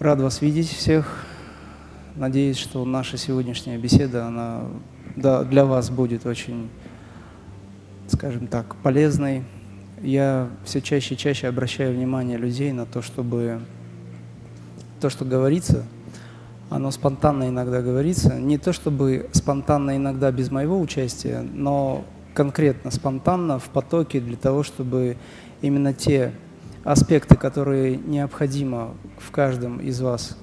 Рад вас видеть всех. Надеюсь, что наша сегодняшняя беседа, она для вас будет очень, скажем так, полезной. Я все чаще и чаще обращаю внимание людей на то, чтобы то, что говорится, оно спонтанно иногда говорится. Не то чтобы спонтанно иногда без моего участия, но конкретно спонтанно в потоке для того, чтобы именно те аспекты, которые необходимо в каждом из вас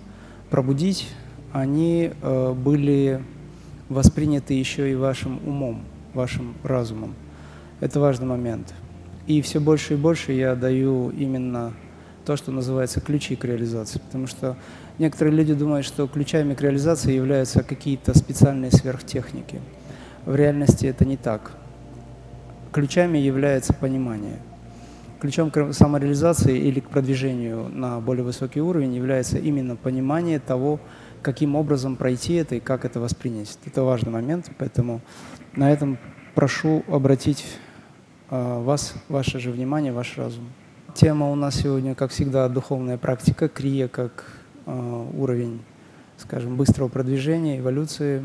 пробудить, они э, были восприняты еще и вашим умом, вашим разумом. Это важный момент. И все больше и больше я даю именно то, что называется ключи к реализации. Потому что некоторые люди думают, что ключами к реализации являются какие-то специальные сверхтехники. В реальности это не так. Ключами является понимание. Ключом к самореализации или к продвижению на более высокий уровень является именно понимание того, каким образом пройти это и как это воспринять. Это важный момент, поэтому на этом прошу обратить э, вас, ваше же внимание, ваш разум. Тема у нас сегодня, как всегда, духовная практика, крия как э, уровень, скажем, быстрого продвижения, эволюции.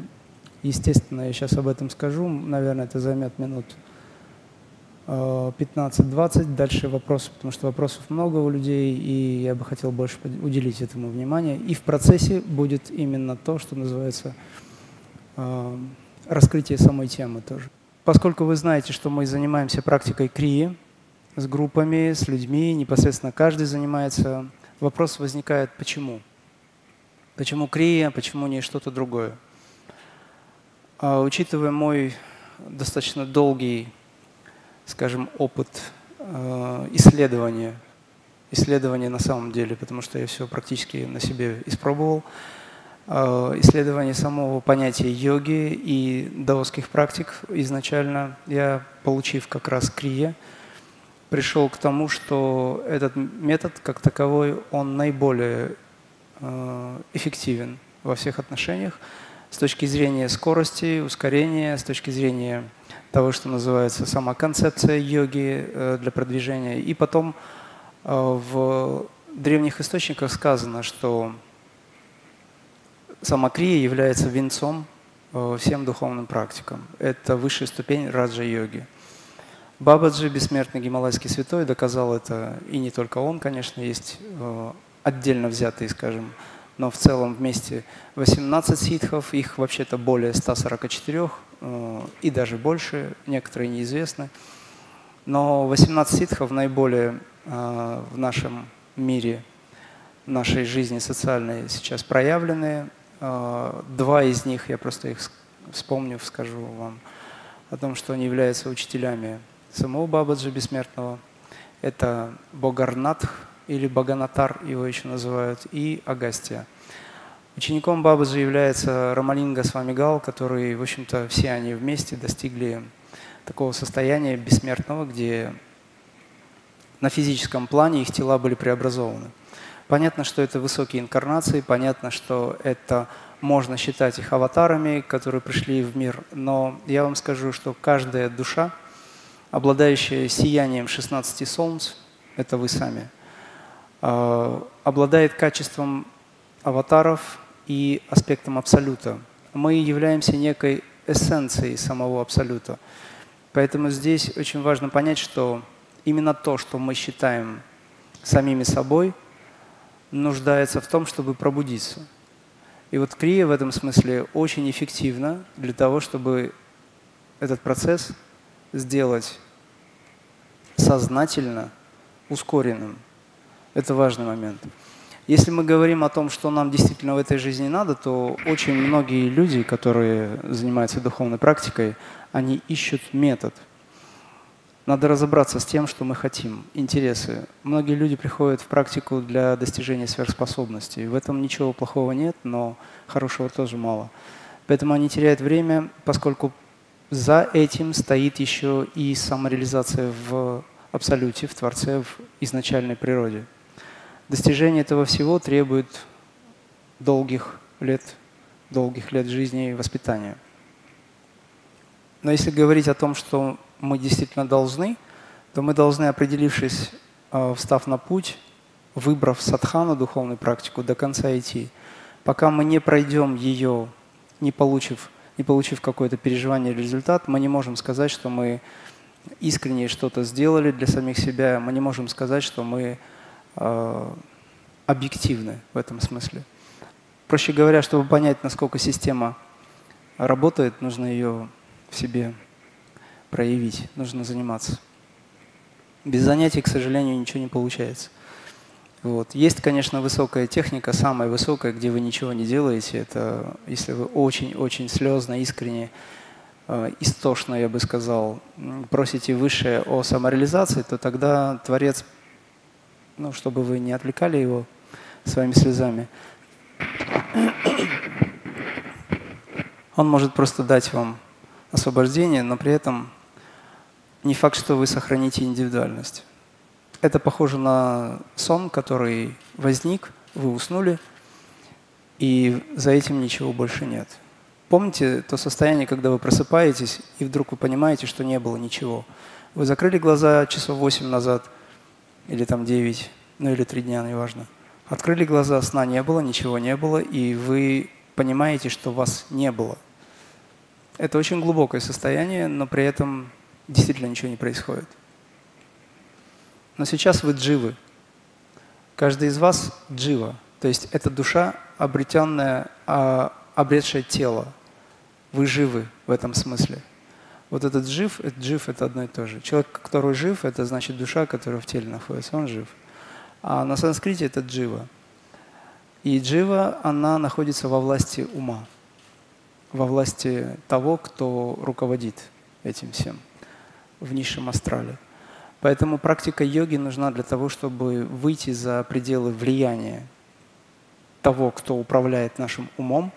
Естественно, я сейчас об этом скажу, наверное, это займет минут 15-20, э, дальше вопросы, потому что вопросов много у людей, и я бы хотел больше уделить этому внимание. И в процессе будет именно то, что называется э, раскрытие самой темы тоже. Поскольку вы знаете, что мы занимаемся практикой крии с группами, с людьми, непосредственно каждый занимается, вопрос возникает, почему? Почему крия, почему не что-то другое? А, учитывая мой достаточно долгий скажем, опыт э, исследования, исследования на самом деле, потому что я все практически на себе испробовал, э, исследование самого понятия йоги и даосских практик изначально, я, получив как раз крия, пришел к тому, что этот метод как таковой, он наиболее э, эффективен во всех отношениях с точки зрения скорости, ускорения, с точки зрения того, что называется сама концепция йоги э, для продвижения. И потом э, в древних источниках сказано, что сама крия является венцом э, всем духовным практикам. Это высшая ступень раджа-йоги. Бабаджи, бессмертный гималайский святой, доказал это, и не только он, конечно, есть отдельно взятые, скажем, но в целом вместе 18 ситхов, их вообще-то более 144, э, и даже больше, некоторые неизвестны. Но 18 ситхов наиболее э, в нашем мире, в нашей жизни социальной сейчас проявлены. Э, два из них, я просто их вспомню, скажу вам о том, что они являются учителями самого Бабаджи Бессмертного. Это Богарнатх, или Баганатар его еще называют, и Агастия. Учеником Бабаджи является Рамалинга Свамигал, который, в общем-то, все они вместе достигли такого состояния бессмертного, где на физическом плане их тела были преобразованы. Понятно, что это высокие инкарнации, понятно, что это можно считать их аватарами, которые пришли в мир, но я вам скажу, что каждая душа, обладающая сиянием 16 солнц, это вы сами – обладает качеством аватаров и аспектом абсолюта. Мы являемся некой эссенцией самого абсолюта. Поэтому здесь очень важно понять, что именно то, что мы считаем самими собой, нуждается в том, чтобы пробудиться. И вот крия в этом смысле очень эффективна для того, чтобы этот процесс сделать сознательно ускоренным. Это важный момент. Если мы говорим о том, что нам действительно в этой жизни надо, то очень многие люди, которые занимаются духовной практикой, они ищут метод. Надо разобраться с тем, что мы хотим, интересы. Многие люди приходят в практику для достижения сверхспособностей. В этом ничего плохого нет, но хорошего тоже мало. Поэтому они теряют время, поскольку за этим стоит еще и самореализация в абсолюте, в Творце, в изначальной природе. Достижение этого всего требует долгих лет, долгих лет жизни и воспитания. Но если говорить о том, что мы действительно должны, то мы должны, определившись, э, встав на путь, выбрав садхану, духовную практику, до конца идти. Пока мы не пройдем ее, не получив, не получив какое-то переживание или результат, мы не можем сказать, что мы искренне что-то сделали для самих себя. Мы не можем сказать, что мы объективны в этом смысле. Проще говоря, чтобы понять, насколько система работает, нужно ее в себе проявить, нужно заниматься. Без занятий, к сожалению, ничего не получается. Вот. Есть, конечно, высокая техника, самая высокая, где вы ничего не делаете. Это если вы очень-очень слезно, искренне, э, истошно, я бы сказал, просите выше о самореализации, то тогда Творец, ну, чтобы вы не отвлекали его своими слезами, он может просто дать вам освобождение, но при этом не факт, что вы сохраните индивидуальность. Это похоже на сон, который возник, вы уснули, и за этим ничего больше нет. Помните то состояние, когда вы просыпаетесь, и вдруг вы понимаете, что не было ничего. Вы закрыли глаза часов 8 назад, или там 9, ну или 3 дня, неважно. Открыли глаза, сна не было, ничего не было, и вы понимаете, что вас не было. Это очень глубокое состояние, но при этом действительно ничего не происходит. Но сейчас вы дживы. Каждый из вас джива. То есть это душа, обретенная, а, обретшая тело. Вы живы в этом смысле. Вот этот жив, это жив это одно и то же. Человек, который жив, это значит душа, которая в теле находится, он жив. А на санскрите это джива. И джива, она находится во власти ума, во власти того, кто руководит этим всем в низшем астрале. Поэтому практика йоги нужна для того, чтобы выйти за пределы влияния того, кто управляет нашим умом,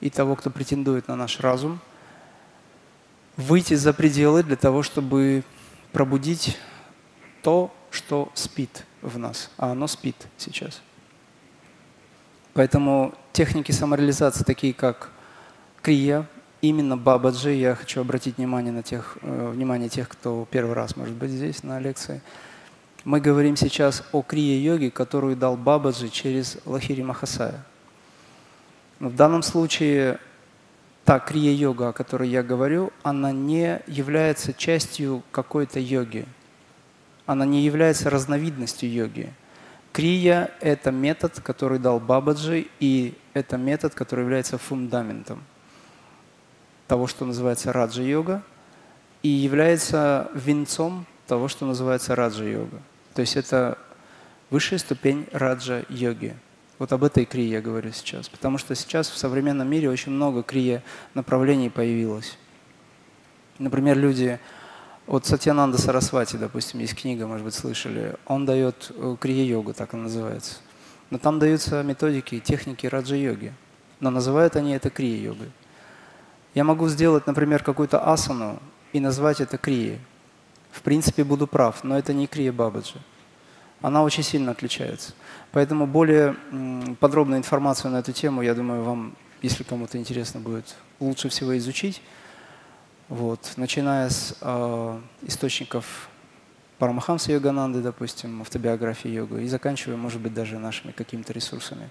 и того, кто претендует на наш разум, выйти за пределы для того, чтобы пробудить то, что спит в нас, а оно спит сейчас. Поэтому техники самореализации, такие как крия, именно Бабаджи, я хочу обратить внимание на тех, э, внимание тех, кто первый раз может быть здесь на лекции. Мы говорим сейчас о крия-йоге, которую дал Бабаджи через Лахири Махасая. Но в данном случае та крия-йога, о которой я говорю, она не является частью какой-то йоги. Она не является разновидностью йоги. Крия – это метод, который дал Бабаджи, и это метод, который является фундаментом того, что называется раджа-йога, и является венцом того, что называется раджа-йога. То есть это высшая ступень раджа-йоги. Вот об этой крие я говорю сейчас. Потому что сейчас в современном мире очень много крия направлений появилось. Например, люди, вот Сатьянанда Сарасвати, допустим, есть книга, может быть, слышали, он дает э, крия-йогу, так он называется. Но там даются методики, техники раджа-йоги. Но называют они это крия-йогой. Я могу сделать, например, какую-то асану и назвать это крия. В принципе, буду прав, но это не крия Бабаджи. Она очень сильно отличается. Поэтому более подробную информацию на эту тему, я думаю, вам, если кому-то интересно будет, лучше всего изучить. Вот. Начиная с э, источников Парамахамса Йогананды, допустим, автобиографии йога, и заканчивая, может быть, даже нашими какими-то ресурсами.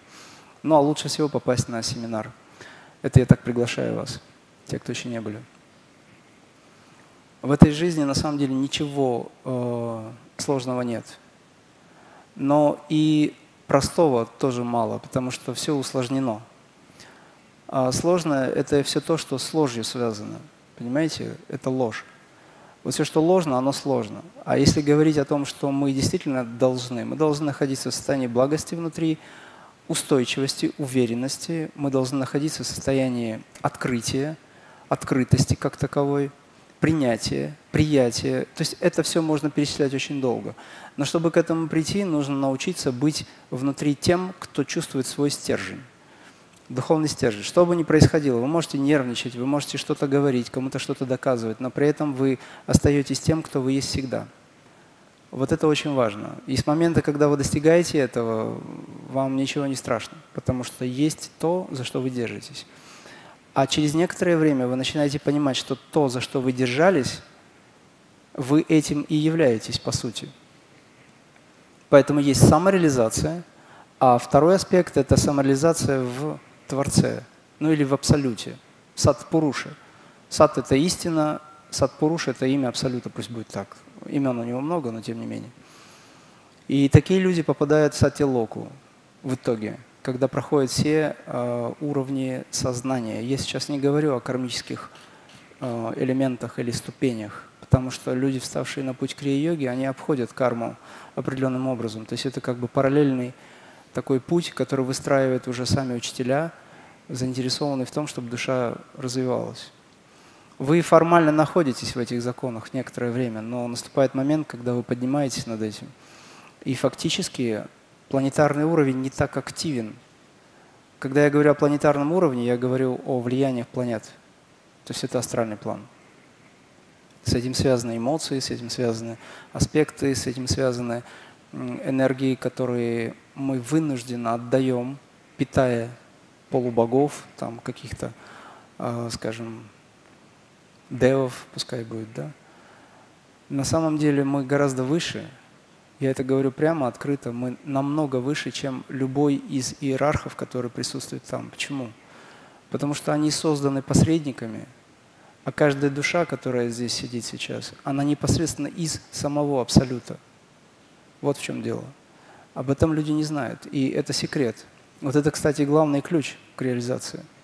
Ну а лучше всего попасть на семинар. Это я так приглашаю вас те, кто еще не были. В этой жизни на самом деле ничего э, сложного нет. Но и простого тоже мало, потому что все усложнено. А сложное – это все то, что с ложью связано. Понимаете? Это ложь. Вот все, что ложно, оно сложно. А если говорить о том, что мы действительно должны, мы должны находиться в состоянии благости внутри, устойчивости, уверенности, мы должны находиться в состоянии открытия, открытости как таковой, принятия, приятия. То есть это все можно перечислять очень долго. Но чтобы к этому прийти, нужно научиться быть внутри тем, кто чувствует свой стержень. Духовный стержень. Что бы ни происходило, вы можете нервничать, вы можете что-то говорить, кому-то что-то доказывать, но при этом вы остаетесь тем, кто вы есть всегда. Вот это очень важно. И с момента, когда вы достигаете этого, вам ничего не страшно, потому что есть то, за что вы держитесь. А через некоторое время вы начинаете понимать, что то, за что вы держались, вы этим и являетесь по сути. Поэтому есть самореализация, а второй аспект – это самореализация в Творце, ну или в Абсолюте, Сад Пуруши. Сад – это истина, Сад Пуруш – это имя Абсолюта, пусть будет так. Имен у него много, но тем не менее. И такие люди попадают в Сатилоку в итоге, когда проходят все э, уровни сознания. Я сейчас не говорю о кармических э, элементах или ступенях, потому что люди, вставшие на путь крия-йоги, они обходят карму определенным образом. То есть это как бы параллельный такой путь, который выстраивают уже сами учителя, заинтересованные в том, чтобы душа развивалась. Вы формально находитесь в этих законах некоторое время, но наступает момент, когда вы поднимаетесь над этим. И фактически планетарный уровень не так активен. Когда я говорю о планетарном уровне, я говорю о влияниях планет. То есть это астральный план. С этим связаны эмоции, с этим связаны аспекты, с этим связаны энергии, которые мы вынужденно отдаем, питая полубогов, там каких-то, а, скажем, девов, пускай будет, да. На самом деле мы гораздо выше, я это говорю прямо, открыто, мы намного выше, чем любой из иерархов, который присутствует там. Почему? Потому что они созданы посредниками, а каждая душа, которая здесь сидит сейчас, она непосредственно из самого Абсолюта. Вот в чем дело. Об этом люди не знают, и это секрет. Вот это, кстати, главный ключ к реализации –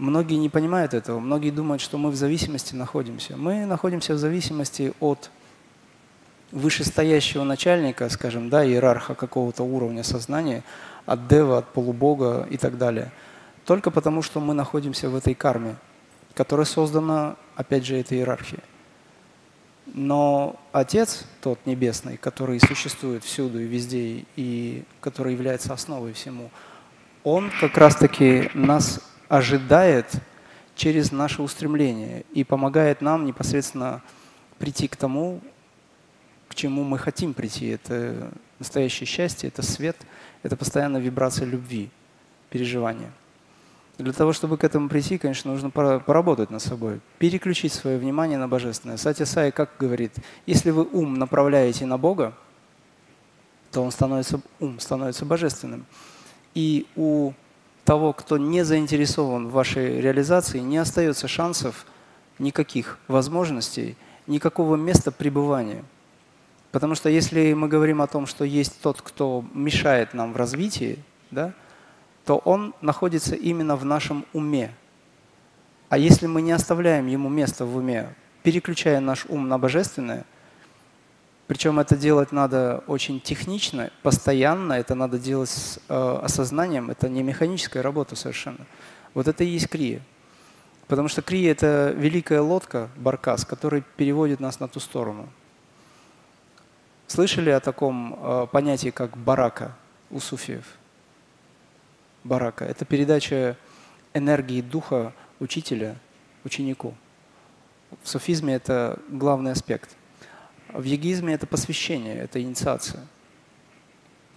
Многие не понимают этого, многие думают, что мы в зависимости находимся. Мы находимся в зависимости от вышестоящего начальника, скажем, да, иерарха какого-то уровня сознания, от дева, от полубога и так далее. Только потому, что мы находимся в этой карме, которая создана, опять же, этой иерархией. Но Отец, тот Небесный, который существует всюду и везде, и который является основой всему, Он как раз-таки нас ожидает через наше устремление и помогает нам непосредственно прийти к тому, к чему мы хотим прийти. Это настоящее счастье, это свет, это постоянная вибрация любви, переживания. Для того, чтобы к этому прийти, конечно, нужно поработать над собой, переключить свое внимание на Божественное. Сати Сай как говорит, если вы ум направляете на Бога, то он становится, ум становится божественным. И у того, кто не заинтересован в вашей реализации, не остается шансов никаких возможностей, никакого места пребывания. Потому что если мы говорим о том, что есть тот, кто мешает нам в развитии, да, то он находится именно в нашем уме. А если мы не оставляем ему место в уме, переключая наш ум на божественное – причем это делать надо очень технично, постоянно, это надо делать с э, осознанием, это не механическая работа совершенно. Вот это и есть крия. Потому что крия – это великая лодка, баркас, который переводит нас на ту сторону. Слышали о таком э, понятии, как барака у суфиев? Барака – это передача энергии духа учителя ученику. В суфизме это главный аспект. В йогизме это посвящение, это инициация.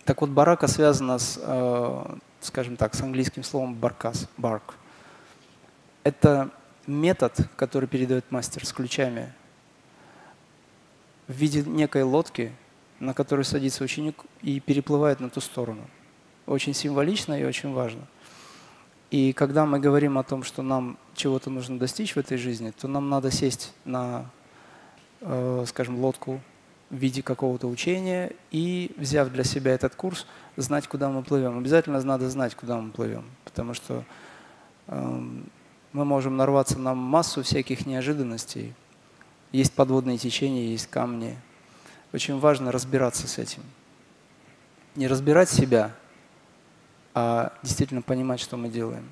Так вот, барака связана с, э, скажем так, с английским словом баркас, барк. Это метод, который передает мастер с ключами в виде некой лодки, на которой садится ученик и переплывает на ту сторону. Очень символично и очень важно. И когда мы говорим о том, что нам чего-то нужно достичь в этой жизни, то нам надо сесть на Э, скажем, лодку в виде какого-то учения и, взяв для себя этот курс, знать, куда мы плывем. Обязательно надо знать, куда мы плывем, потому что э, мы можем нарваться на массу всяких неожиданностей. Есть подводные течения, есть камни. Очень важно разбираться с этим. Не разбирать себя, а действительно понимать, что мы делаем.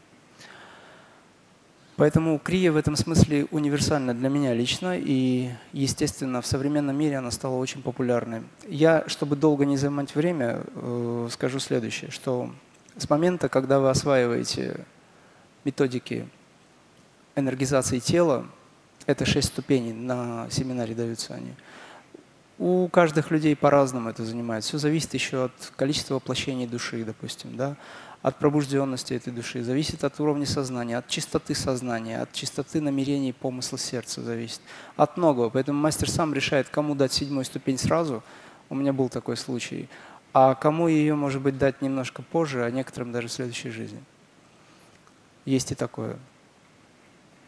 Поэтому крия в этом смысле универсальна для меня лично, и, естественно, в современном мире она стала очень популярной. Я, чтобы долго не занимать время, э, скажу следующее, что с момента, когда вы осваиваете методики энергизации тела, это шесть ступеней, на семинаре даются они, у каждых людей по-разному это занимает. Все зависит еще от количества воплощений души, допустим, да, от пробужденности этой души, зависит от уровня сознания, от чистоты сознания, от чистоты намерений, помысла сердца зависит. От многого. Поэтому мастер сам решает, кому дать седьмую ступень сразу, У меня был такой случай. А кому ее, может быть, дать немножко позже, а некоторым даже в следующей жизни. Есть и такое.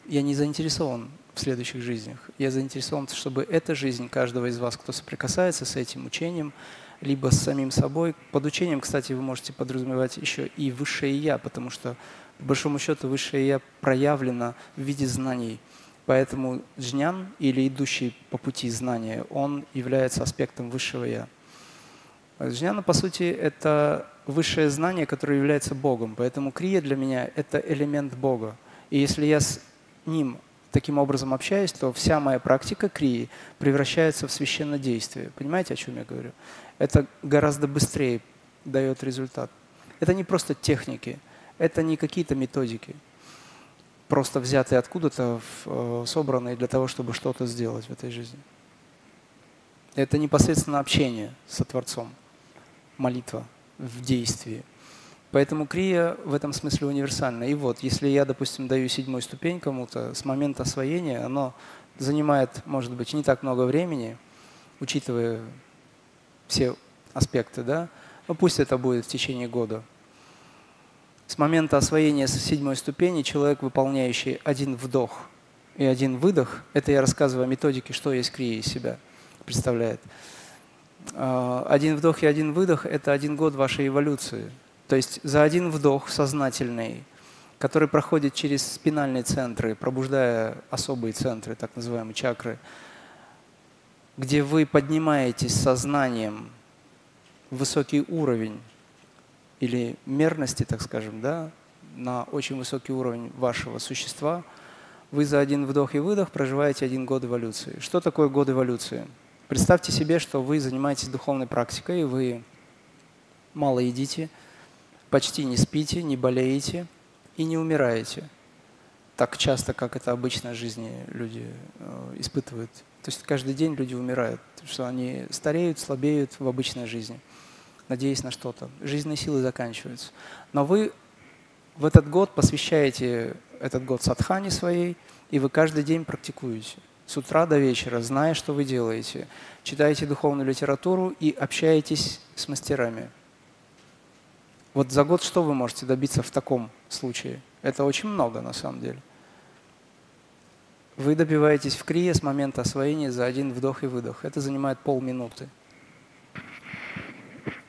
Я не заинтересован в следующих жизнях. Я заинтересован, чтобы эта жизнь каждого из вас, кто соприкасается с этим учением, либо с самим собой. Под учением, кстати, вы можете подразумевать еще и высшее я, потому что, по большому счету, высшее я проявлено в виде знаний. Поэтому джнян или идущий по пути знания, он является аспектом высшего я. Джняна, по сути, это высшее знание, которое является Богом. Поэтому крия для меня – это элемент Бога. И если я с ним таким образом общаюсь, то вся моя практика крии превращается в священное действие. Понимаете, о чем я говорю? Это гораздо быстрее дает результат. Это не просто техники, это не какие-то методики, просто взятые откуда-то, э, собранные для того, чтобы что-то сделать в этой жизни. Это непосредственно общение со Творцом молитва в действии. Поэтому крия в этом смысле универсальна. И вот, если я, допустим, даю седьмую ступень кому-то, с момента освоения оно занимает, может быть, не так много времени, учитывая все аспекты, да, но пусть это будет в течение года. С момента освоения седьмой ступени человек, выполняющий один вдох и один выдох, это я рассказываю о методике, что есть крия из себя, представляет – а, один вдох и один выдох – это один год вашей эволюции. То есть за один вдох сознательный, который проходит через спинальные центры, пробуждая особые центры, так называемые чакры, где вы поднимаетесь сознанием высокий уровень или мерности, так скажем, да, на очень высокий уровень вашего существа, вы за один вдох и выдох проживаете один год эволюции. Что такое год эволюции? Представьте себе, что вы занимаетесь духовной практикой, вы мало едите, почти не спите, не болеете и не умираете. Так часто, как это обычно в жизни люди э, испытывают. То есть каждый день люди умирают, что они стареют, слабеют в обычной жизни, надеясь на что-то. Жизненные силы заканчиваются. Но вы в этот год посвящаете этот год садхане своей, и вы каждый день практикуете с утра до вечера, зная, что вы делаете. Читаете духовную литературу и общаетесь с мастерами. Вот за год что вы можете добиться в таком случае? Это очень много на самом деле. Вы добиваетесь в крие с момента освоения за один вдох и выдох. Это занимает полминуты.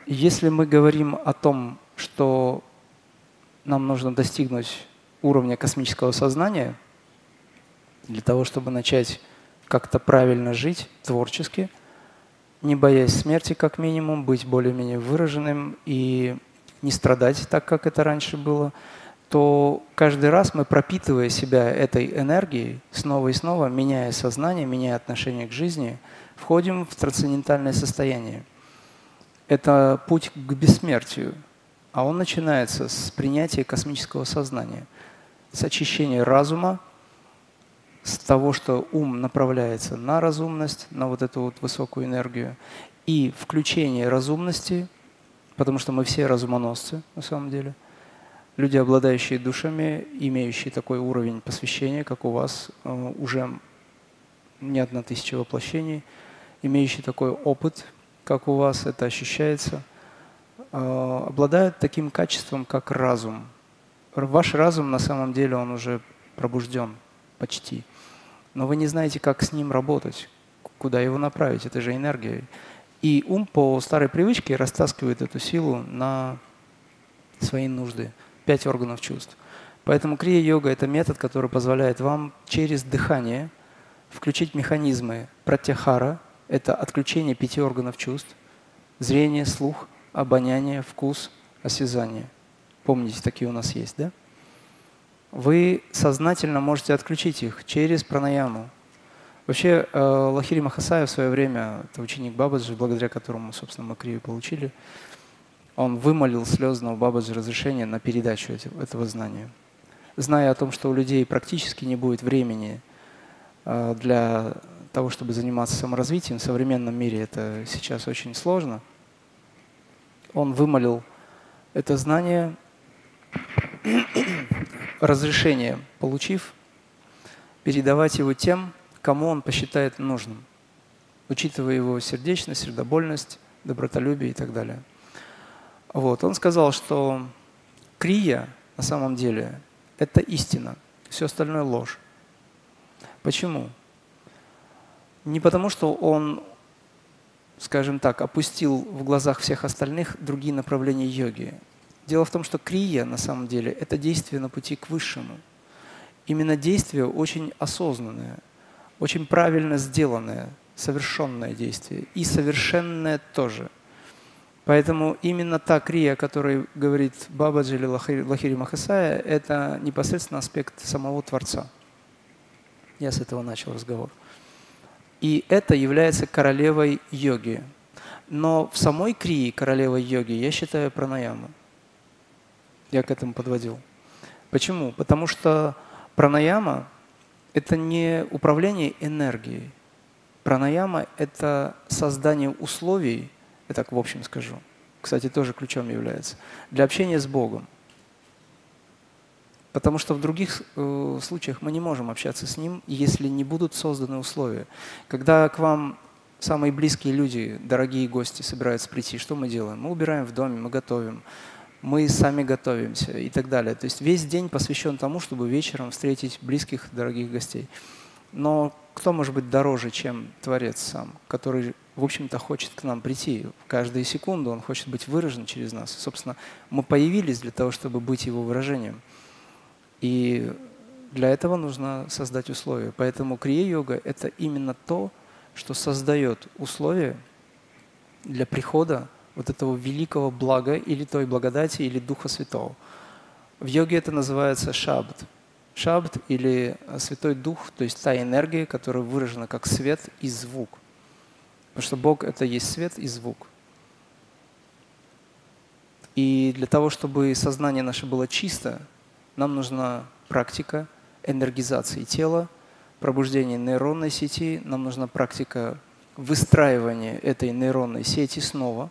Если мы говорим о том, что нам нужно достигнуть уровня космического сознания – для того, чтобы начать как-то правильно жить творчески, не боясь смерти как минимум, быть более-менее выраженным и не страдать так, как это раньше было, то каждый раз мы, пропитывая себя этой энергией, снова и снова, меняя сознание, меняя отношение к жизни, входим в трансцендентальное состояние. Это путь к бессмертию, а он начинается с принятия космического сознания, с очищения разума, с того, что ум направляется на разумность, на вот эту вот высокую энергию, и включение разумности, потому что мы все разумоносцы на самом деле, люди, обладающие душами, имеющие такой уровень посвящения, как у вас, э, уже не одна тысяча воплощений, имеющие такой опыт, как у вас это ощущается, э, обладают таким качеством, как разум. Ваш разум на самом деле он уже пробужден почти но вы не знаете, как с ним работать, куда его направить, это же энергия. И ум по старой привычке растаскивает эту силу на свои нужды, пять органов чувств. Поэтому крия-йога – это метод, который позволяет вам через дыхание включить механизмы пратяхара – это отключение пяти органов чувств, зрение, слух, обоняние, вкус, осязание. Помните, такие у нас есть, да? вы сознательно можете отключить их через пранаяму. Вообще, э, Лахири Махасая в свое время, это ученик Бабаджи, благодаря которому, собственно, мы крию получили, он вымолил слезного Бабаджи разрешение на передачу этого знания. Зная о том, что у людей практически не будет времени э, для того, чтобы заниматься саморазвитием, в современном мире это сейчас очень сложно, он вымолил это знание разрешение получив, передавать его тем, кому он посчитает нужным, учитывая его сердечность, сердобольность, добротолюбие и так далее. Вот. Он сказал, что крия на самом деле – это истина, все остальное – ложь. Почему? Не потому, что он, скажем так, опустил в глазах всех остальных другие направления йоги. Дело в том, что крия на самом деле – это действие на пути к высшему. Именно действие очень осознанное, очень правильно сделанное, совершенное действие. И совершенное тоже – Поэтому именно та крия, о которой говорит Бабаджи или Лахири Махасая, это непосредственно аспект самого Творца. Я с этого начал разговор. И это является королевой йоги. Но в самой крии королевой йоги я считаю пранаяму. Я к этому подводил. Почему? Потому что пранаяма – это не управление энергией. Пранаяма – это создание условий, я так в общем скажу, кстати, тоже ключом является, для общения с Богом. Потому что в других э, случаях мы не можем общаться с Ним, если не будут созданы условия. Когда к вам самые близкие люди, дорогие гости собираются прийти, что мы делаем? Мы убираем в доме, мы готовим, мы сами готовимся и так далее. То есть весь день посвящен тому, чтобы вечером встретить близких, дорогих гостей. Но кто может быть дороже, чем Творец сам, который, в общем-то, хочет к нам прийти. Каждую секунду он хочет быть выражен через нас. Собственно, мы появились для того, чтобы быть его выражением. И для этого нужно создать условия. Поэтому крия-йога – это именно то, что создает условия для прихода вот этого великого блага или той благодати, или Духа Святого. В йоге это называется шабд. Шабд или Святой Дух, то есть та энергия, которая выражена как свет и звук. Потому что Бог — это есть свет и звук. И для того, чтобы сознание наше было чисто, нам нужна практика энергизации тела, пробуждения нейронной сети, нам нужна практика выстраивания этой нейронной сети снова,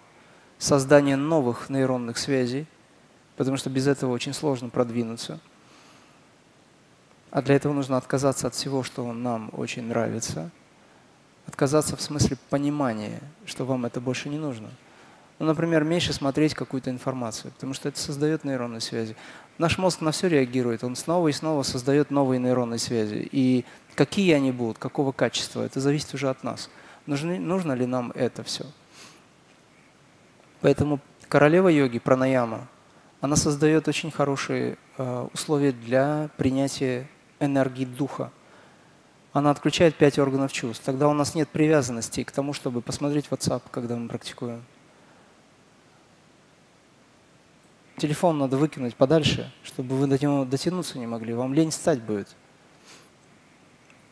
создания новых нейронных связей, потому что без этого очень сложно продвинуться – а для этого нужно отказаться от всего, что нам очень нравится. Отказаться в смысле понимания, что вам это больше не нужно. Ну, например, меньше смотреть какую-то информацию, потому что это создает нейронные связи. Наш мозг на все реагирует, он снова и снова создает новые нейронные связи. И какие они будут, какого качества, это зависит уже от нас. Нужны, нужно ли нам это все? Поэтому королева йоги, пранаяма, она создает очень хорошие э, условия для принятия энергии духа. Она отключает пять органов чувств. Тогда у нас нет привязанности к тому, чтобы посмотреть WhatsApp, когда мы практикуем. Телефон надо выкинуть подальше, чтобы вы до него дотянуться не могли. Вам лень стать будет.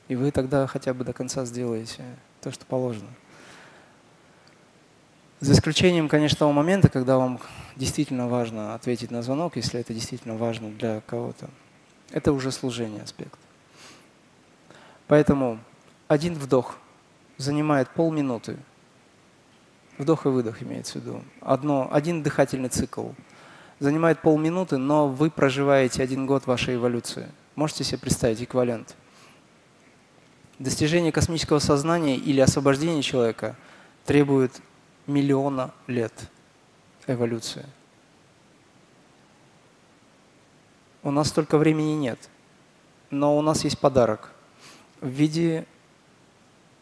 И вы тогда хотя бы до конца сделаете то, что положено. За исключением, конечно, того момента, когда вам действительно важно ответить на звонок, если это действительно важно для кого-то. Это уже служение аспект. Поэтому один вдох занимает полминуты. Вдох и выдох имеется в виду. Одно, один дыхательный цикл занимает полминуты, но вы проживаете один год вашей эволюции. Можете себе представить эквивалент? Достижение космического сознания или освобождение человека требует миллиона лет эволюции. У нас столько времени нет. Но у нас есть подарок в виде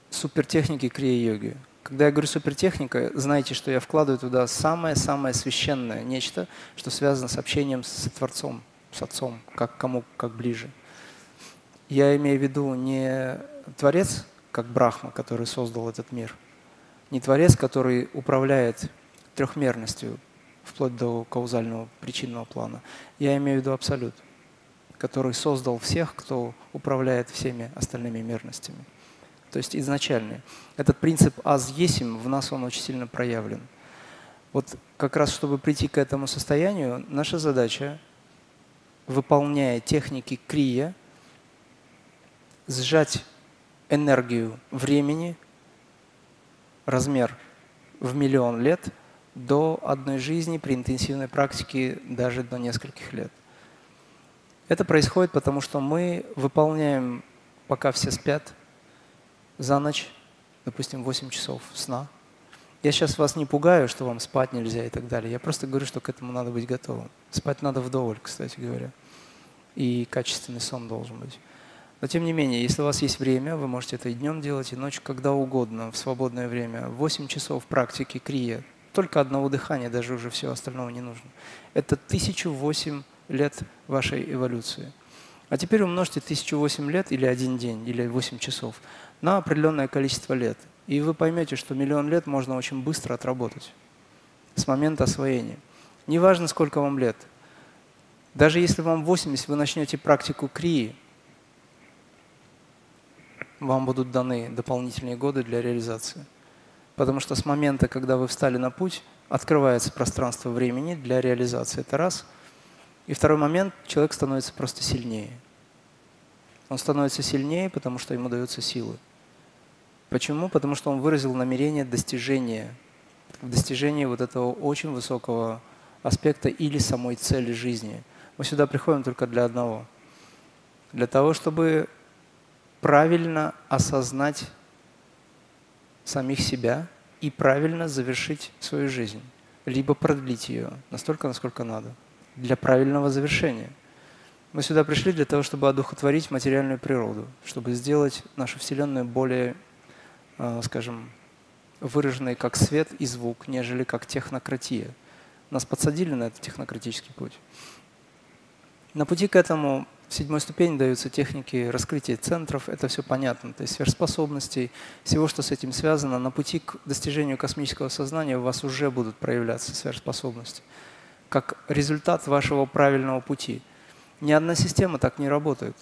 супертехники крия-йоги. Когда я говорю супертехника, знайте, что я вкладываю туда самое-самое священное, нечто, что связано с общением с Творцом, с Отцом, как кому как ближе. Я имею в виду не Творец, как Брахма, который создал этот мир, не Творец, который управляет трехмерностью, вплоть до каузального причинного плана. Я имею в виду абсолют, который создал всех, кто управляет всеми остальными мерностями. То есть изначальный. Этот принцип аз есим в нас он очень сильно проявлен. Вот как раз чтобы прийти к этому состоянию, наша задача, выполняя техники крия, сжать энергию времени, размер в миллион лет – до одной жизни при интенсивной практике даже до нескольких лет. Это происходит потому, что мы выполняем, пока все спят, за ночь, допустим, 8 часов сна, Я сейчас вас не пугаю, что вам спать нельзя и так далее. Я просто говорю, что к этому надо быть готовым. Спать надо вдоволь, кстати говоря. И качественный сон должен быть. Но тем не менее, если у вас есть время, вы можете это и днем делать, и ночью, когда угодно, в свободное время. 8 часов практики крия, только одного дыхания, даже уже всего остального не нужно. Это 1008 лет вашей эволюции. А теперь умножьте 1008 лет или один день, или 8 часов на определенное количество лет. И вы поймете, что миллион лет можно очень быстро отработать с момента освоения. Неважно, сколько вам лет. Даже если вам 80, вы начнете практику крии, вам будут даны дополнительные годы для реализации. Потому что с момента, когда вы встали на путь, открывается пространство времени для реализации. Это раз. И второй момент, человек становится просто сильнее. Он становится сильнее, потому что ему даются силы. Почему? Потому что он выразил намерение достижения, достижения вот этого очень высокого аспекта или самой цели жизни. Мы сюда приходим только для одного. Для того, чтобы правильно осознать самих себя и правильно завершить свою жизнь, либо продлить ее настолько, насколько надо, для правильного завершения. Мы сюда пришли для того, чтобы одухотворить материальную природу, чтобы сделать нашу Вселенную более, э, скажем, выраженной как свет и звук, нежели как технократия. Нас подсадили на этот технократический путь. На пути к этому в седьмой ступени даются техники раскрытия центров, это все понятно, то есть сверхспособностей, всего, что с этим связано. На пути к достижению космического сознания у вас уже будут проявляться сверхспособности, как результат вашего правильного пути. Ни одна система так не работает.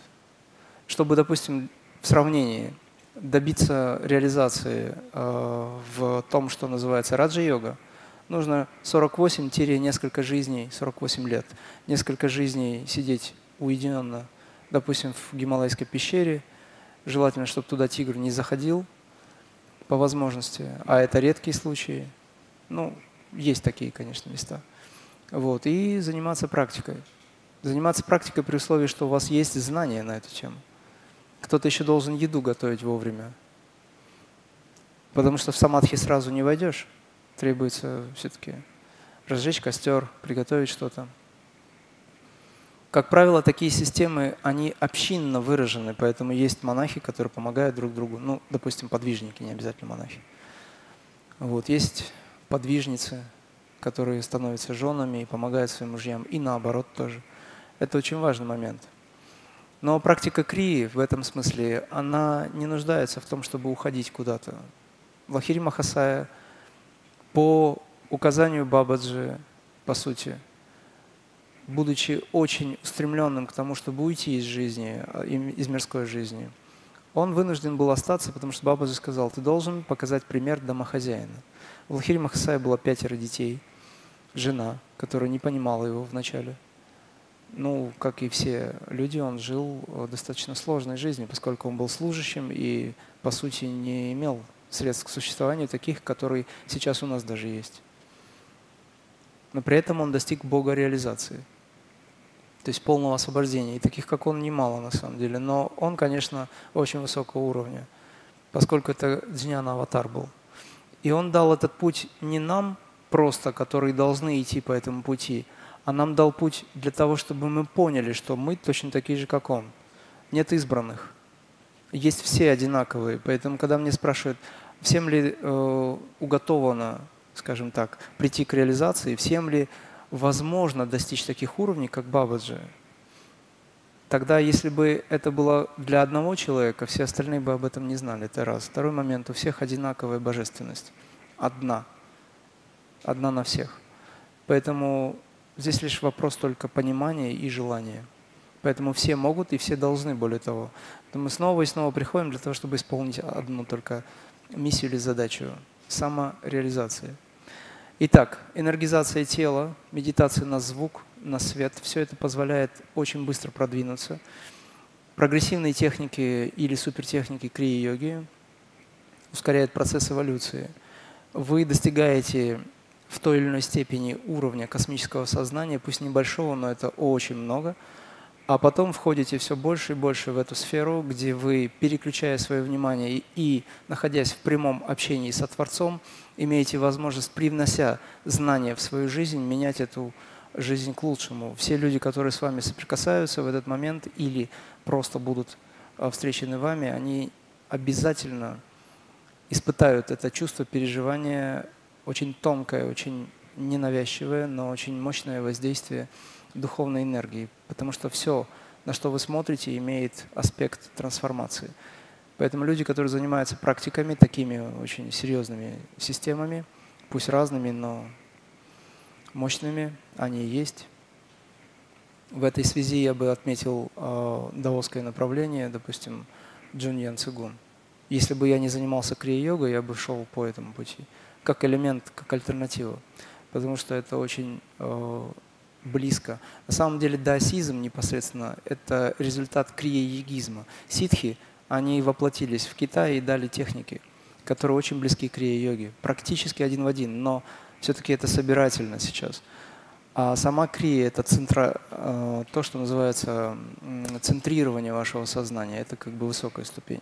Чтобы, допустим, в сравнении добиться реализации э, в том, что называется раджа-йога, нужно 48-несколько жизней, 48 лет, несколько жизней сидеть уединенно, допустим, в Гималайской пещере. Желательно, чтобы туда тигр не заходил по возможности, а это редкие случаи. Ну, есть такие, конечно, места. Вот. И заниматься практикой. Заниматься практикой при условии, что у вас есть знания на эту тему. Кто-то еще должен еду готовить вовремя. Потому что в самадхи сразу не войдешь. Требуется все-таки разжечь костер, приготовить что-то. Как правило, такие системы, они общинно выражены, поэтому есть монахи, которые помогают друг другу. Ну, допустим, подвижники, не обязательно монахи. Вот, есть подвижницы, которые становятся женами и помогают своим мужьям, и наоборот тоже. Это очень важный момент. Но практика крии в этом смысле, она не нуждается в том, чтобы уходить куда-то. Лахири Махасая по указанию Бабаджи, по сути, будучи очень устремленным к тому, чтобы уйти из жизни, а, из мирской жизни, он вынужден был остаться, потому что Бабаджи сказал, ты должен показать пример домохозяина. У Лахири Махасая было пятеро детей, жена, которая не понимала его вначале. Ну, как и все люди, он жил достаточно сложной жизнью, поскольку он был служащим и, по сути, не имел средств к существованию таких, которые сейчас у нас даже есть. Но при этом он достиг Бога реализации – то есть полного освобождения. И таких, как он, немало на самом деле. Но он, конечно, очень высокого уровня, поскольку это Джняна Аватар был. И он дал этот путь не нам просто, которые должны идти по этому пути, а нам дал путь для того, чтобы мы поняли, что мы точно такие же, как он. Нет избранных. Есть все одинаковые. Поэтому, когда мне спрашивают, всем ли э, уготовано, скажем так, прийти к реализации, всем ли возможно достичь таких уровней, как Бабаджи, тогда если бы это было для одного человека, все остальные бы об этом не знали. Это раз. Второй момент. У всех одинаковая божественность. Одна. Одна на всех. Поэтому здесь лишь вопрос только понимания и желания. Поэтому все могут и все должны, более того. Мы снова и снова приходим для того, чтобы исполнить одну только миссию или задачу – самореализации. Итак, энергизация тела, медитация на звук, на свет, все это позволяет очень быстро продвинуться. Прогрессивные техники или супертехники крии-йоги ускоряют процесс эволюции. Вы достигаете в той или иной степени уровня космического сознания, пусть небольшого, но это очень много. а потом входите все больше и больше в эту сферу, где вы, переключая свое внимание и, находясь в прямом общении со Творцом, имеете возможность, привнося знания в свою жизнь, менять эту жизнь к лучшему. Все люди, которые с вами соприкасаются в этот момент или просто будут а, встречены вами, они обязательно испытают это чувство переживания, очень тонкое, очень ненавязчивое, но очень мощное воздействие духовной энергии, потому что все, на что вы смотрите, имеет аспект трансформации. Поэтому люди, которые занимаются практиками, такими очень серьезными системами, пусть разными, но мощными, они есть. В этой связи я бы отметил э, даосское направление, допустим, Джун Ян Цигун. Если бы я не занимался крия-йогой, я бы шел по этому пути, как элемент, как альтернатива. Потому что это очень э, близко. На самом деле даосизм непосредственно – это результат крия-йогизма. Ситхи, они воплотились в Китае и дали техники, которые очень близки к крия-йоге. Практически один в один, но все-таки это собирательно сейчас. А сама крия – это центра, э, то, что называется центрирование вашего сознания. Это как бы высокая ступень.